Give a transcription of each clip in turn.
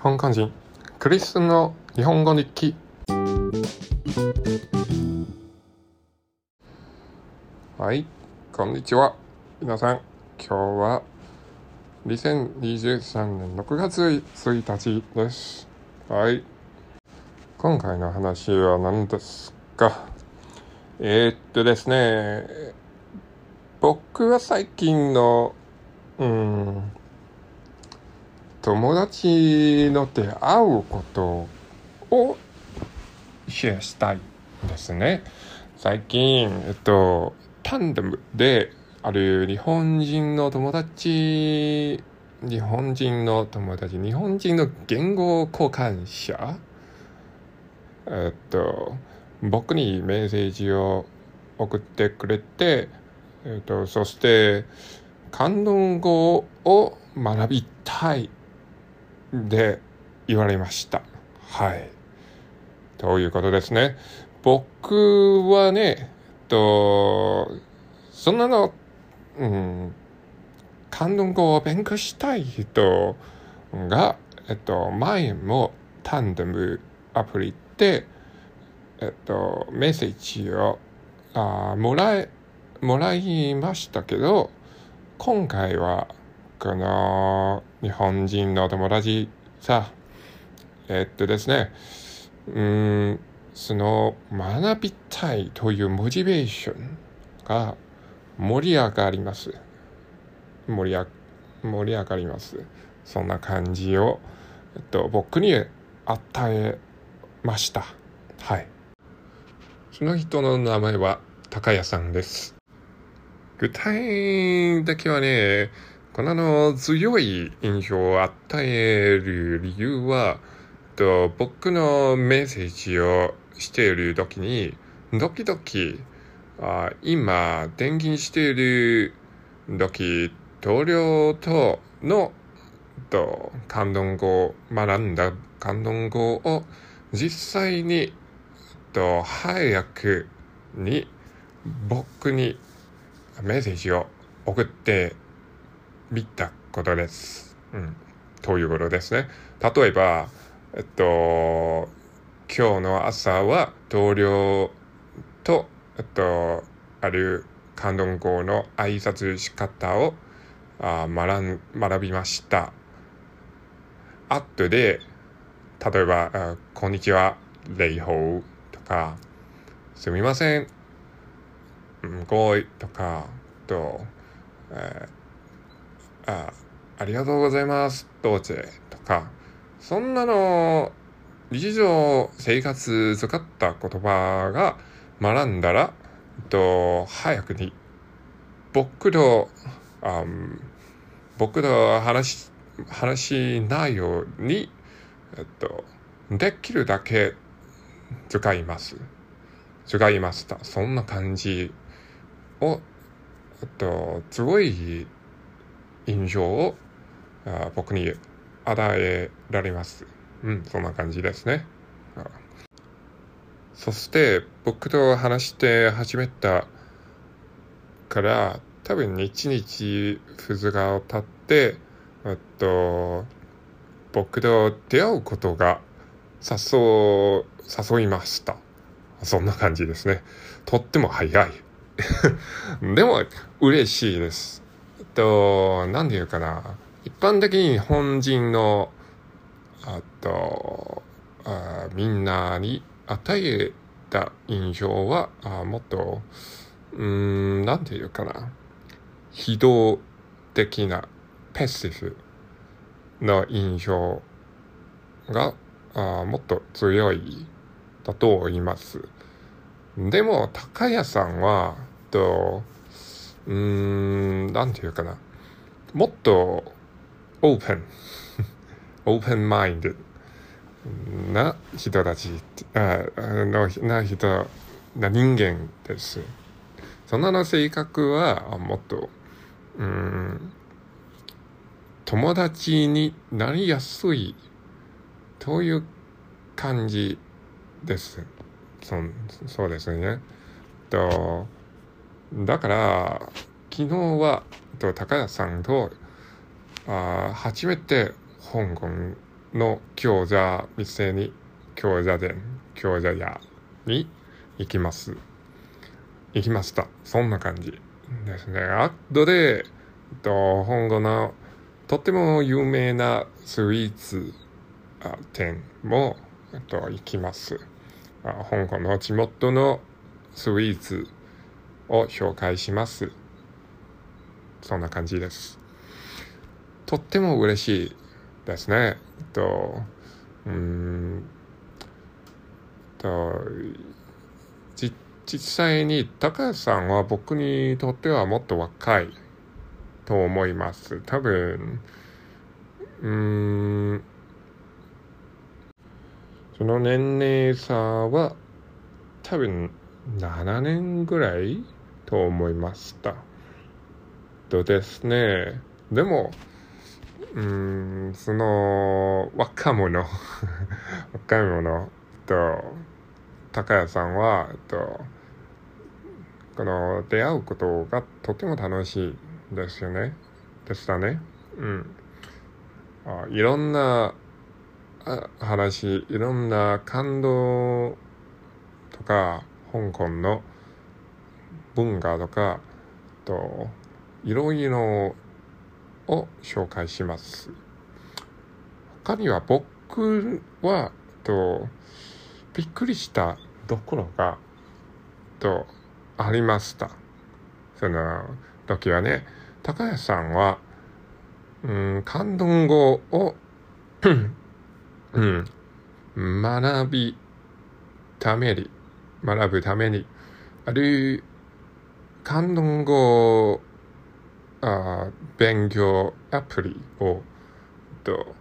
香港人クリスの日本語日記。はいこんにちは。皆さん今日は2023年6月1日です。はい。今回の話は何ですか？えー、っとですね僕は最近のうん友達の出会うことをシェアしたいですね。最近、えっと、タンデムである日本人の友達、日本人の友達、日本人の言語交換者、えっと、僕にメッセージを送ってくれて、えっと、そして、関東語を学びたいで言われました。はい。ということですね。僕はね、えっと、そんなの、うん、関東語を勉強したい人が、えっと、前もタンデムアプリで、えっと、メッセージをあもらえ、もらいましたけど、今回はこの日本人の友達さ、えっとですね、うん、その学びたいというモチベーションが盛り上がります。盛り上盛り上がります。そんな感じを、えっと、僕に与えました。はい。その人の名前は高谷さんです。具体だけはね、このの強い印象を与える理由は、と僕のメッセージをしている時に、時々、あ今、転勤している時、同僚とのと関東語学んだ関東語を実際にと早くに僕にメッセージを送って見たことです。うん。ということですね。例えば、えっと、今日の朝は同僚と、えっと、ある関東語の挨拶仕方をあ学学びました。後で、例えば、こんにちは、礼法とか、すみません、ごいとか、と、えーあありがとうございます、どうぜ、とか、そんなの、日常生活使った言葉が学んだら、と、早くに、僕と、あ僕と話、話しないように、えっと、できるだけ使います。使いました。そんな感じを、えっと、すごい印象をあ僕に与えられます。うん、そんな感じですね。そして僕と話して始めたから多分1日2日経ってえっと僕と出会うことが誘誘いました。そんな感じですね。とっても早い。でも嬉しいです。と、なんていうかな。一般的に日本人の、あと、あみんなに与えた印象は、あもっと、うん、なんていうかな。非道的なペッシフの印象があもっと強いだと思います。でも、高谷さんは、と、うん、なんていうかな。もっとオープン、オープンマインドな人たち、あのな人、な人間です。そんなの性格はもっと、うん、友達になりやすいという感じです。そそうですね。とだから、昨日は、高谷さんと、あ初めて香港の餃子店に、餃子店、餃子屋に行きます。行きました。そんな感じですね。後で、と、本語のとっても有名なスイーツ店もと行きます。香港の地元のスイーツを紹介します。そんな感じです。とっても嬉しいですね。と、うん、と、じ、実際に高橋さんは僕にとってはもっと若いと思います。多分、うん、その年齢差は多分7年ぐらいと思いました。とですね、でも、うん、その若者 若者と高谷さんはとこの出会うことがとても楽しいですよね。でしたね。うん。あいろんな話いろんな感動とか香港の文化とかといろいろを紹介します。他には僕はとびっくりしたところがとありました。その時はね、高谷さんは、うん、関東語をうん、学びために、学ぶために、ある関東語あ勉強アプリをと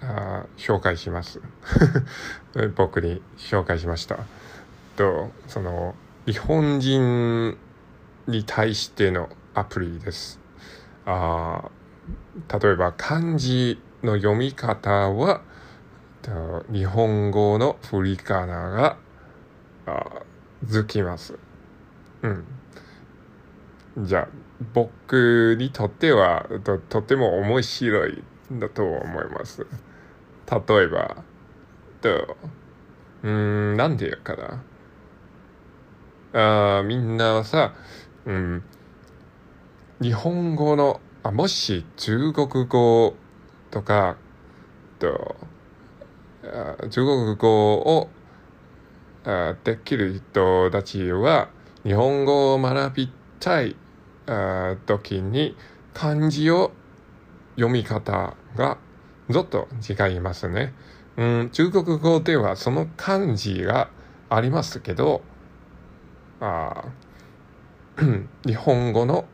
あ紹介します。僕に紹介しました。とその日本人に対してのアプリです。あ例えば漢字の読み方はと日本語の振り仮名があづきます。うん。じゃあ僕にとってはととても面白いだと思います。例えば、と、うん、なんで言うかな。あみんなはさ、うん、日本語の、あ、もし中国語とか、と、あ中国語をあできる人たちは、日本語を学びたい時に漢字を読み方がちょっと違いますね。うん、中国語ではその漢字がありますけど、あ 日本語の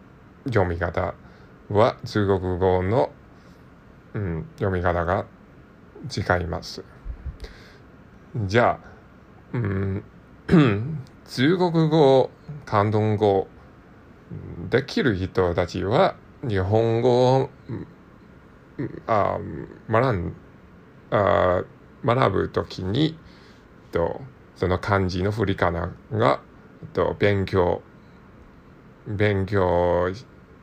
読み方は中国語の、うん、読み方が違います。じゃあ、うん、中国語、広東語、できる人たちは日本語をあ学んあ学ぶときにとその漢字の振り仮名がと勉強勉強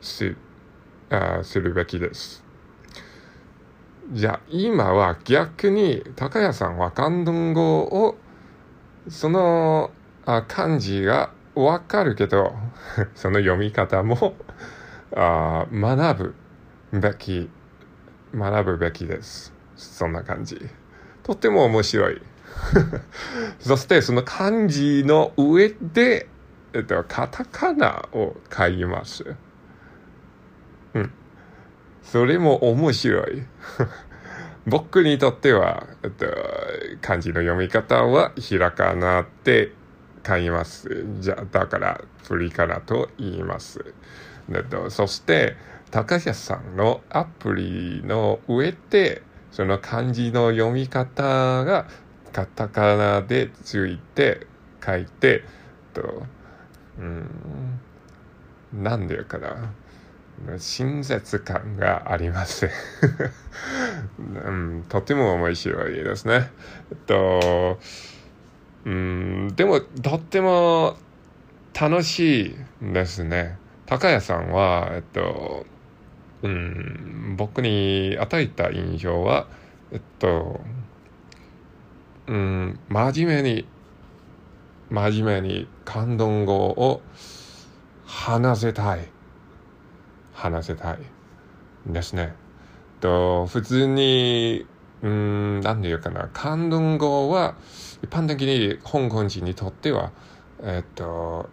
しあするべきです。じゃあ今は逆に高谷さんは関東語をそのあ漢字がわかるけど、その読み方もあ学ぶべき、学ぶべきです。そんな感じ。とっても面白い。そしてその漢字の上で、えっと、カタカナを書きます。うん。それも面白い。僕にとっては、えっと、漢字の読み方はひらかなって買います。じゃだから、プリカナと言います。とそして、高橋さんのアプリの上で、その漢字の読み方がカタカナでついて書いて、と、うん、なんでかな。親切感があります、うん。とても面白いですね。えっと、うん、でも、とっても楽しいですね。高谷さんは、えっと、うん、僕に与えた印象は、えっと、うん、真面目に、真面目に関東語を話せたい。話せたい。ですね。と、普通に、うん、なんていうかな、関東語は、一般的に香港人にとっては、えっと、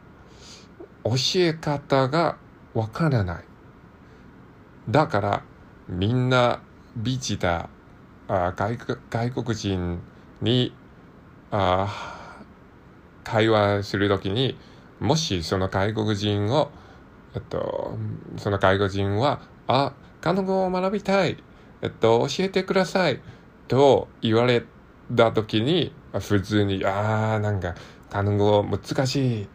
教え方がわからない。だから、みんなビジター、あ外外国人にあ会話するときに、もしその外国人を、えっと、その外国人は、あ、韓国語を学びたい、えっと、教えてください、と言われたときに、普通に、ああ、なんか、韓国語難しい。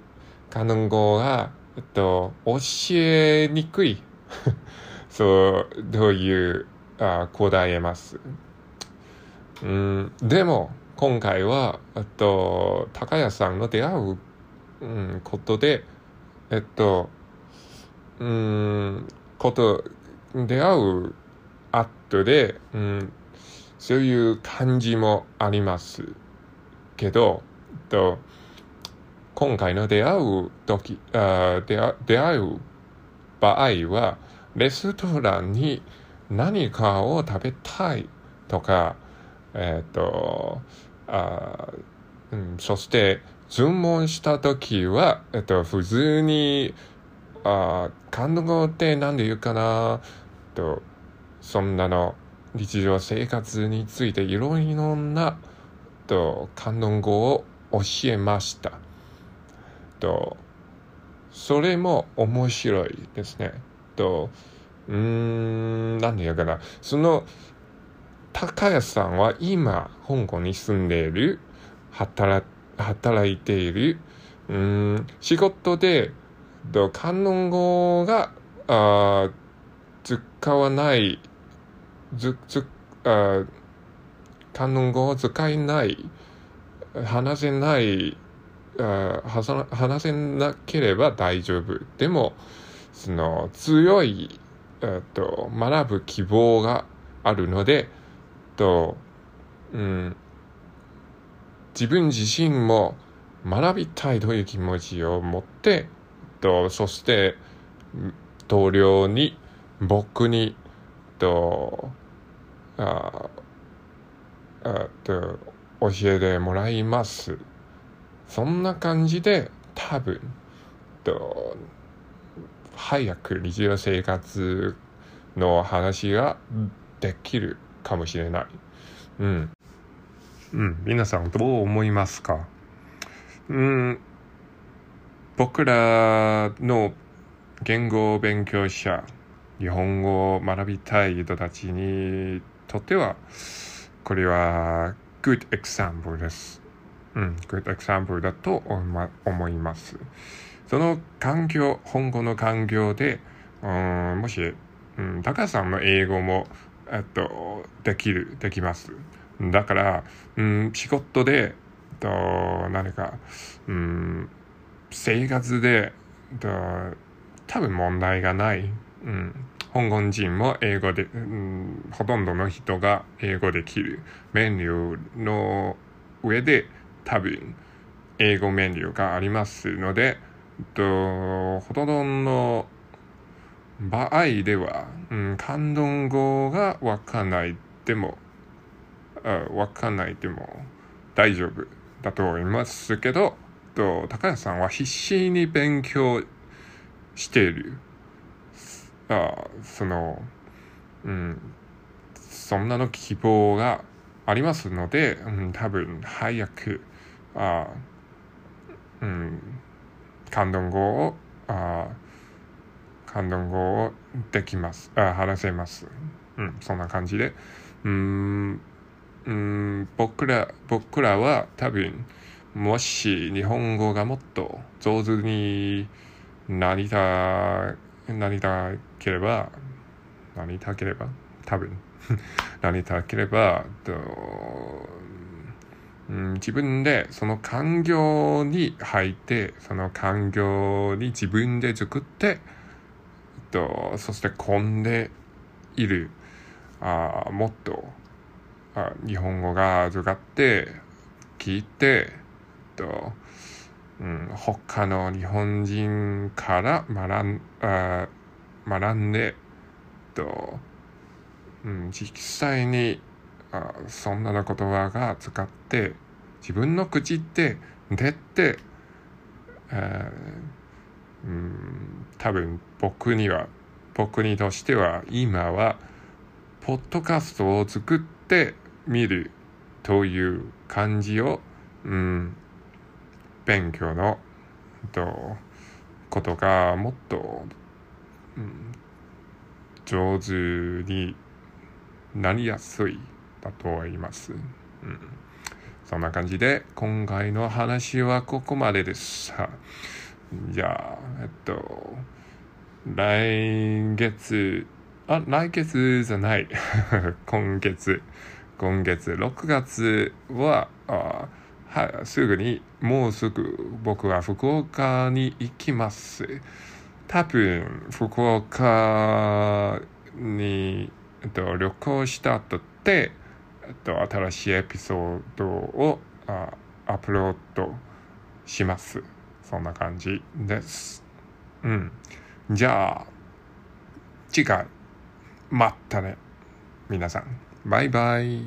韓国語が、えっと、教えにくい。そう、というあ答えます。うん、でも、今回は、えっと、高谷さんの出会う、うん、ことで、えっと、うん、こと、出会う後で、うん、そういう感じもありますけど、と、今回の出会う時あ出会出会う場合は、レストランに何かを食べたいとか、えっ、ー、と、あうん、そして注文した時は、えっと、普通に、あ韓国って何で言うかなと、そんなの日常生活についていろいろなと韓国語を教えました。と、それも面白いですね。と、うん、なんで言うかな。その、高安さんは今、香港に住んでいる、働、働いている、うん、仕事で、と、観音語が、あ使わない、ず、ず、あ観音語を使えない、話せない、あ話せなければ大丈夫。でも、その強い、と、学ぶ希望があるので、と、うん、自分自身も学びたいという気持ちを持って、とそして同僚に僕にとああと教えてもらいます。そんな感じで多分と早く日常生活の話ができるかもしれない。うん。うん。皆さんどう思いますか？うん。僕らの言語勉強者、日本語を学びたい人たちにとっては、これは good example です。うん、good example だと思います。その環境、本語の環境で、うん、もし、うん、高さんの英語も、えっと、できる、できます。だから、うん、仕事で、と何か、うん、生活で、と多分問題がない。うん、香港人も英語で、うん、ほとんどの人が英語できるメニューの上で多分英語メニューがありますので、とほとんどの場合では、うん、関東語がわかんないでも、わかんないでも大丈夫だと思いますけど、と高谷さんは必死に勉強している。あその、うん、そんなの希望がありますので、うん、多分早く、あうん、関東語を、あ関東語をできます。あ話せます。うん、そんな感じで。うん、うん、僕ら、僕らは多分、もし日本語がもっと上手になりた、なりたければ、なりたければ、多分、なりたければ、とうん、自分でその環境に入ってその環境に自分で作ってとそして混んでいるあもっとあ日本語が預かって聞いてと、うん、他の日本人から学んあ学んでと、うん、実際にあそんなの言葉が使って自分の口って出て、えー、うん、多分僕には僕にとしては今はポッドキャストを作ってみるという感じを、うん、勉強のとことがもっと、うん、上手になりやすいだと思います。うん、そんな感じで今回の話はここまでです。じゃあ、えっと、来月、あ、来月じゃない。今月、今月、6月は、あはすぐに、もうすぐ僕は福岡に行きます。多分、福岡に、えっと、旅行した後で、えっと、新しいエピソードをあアップロードします。そんな感じです。うん。じゃあ、次回、またね。皆さん、バイバイ。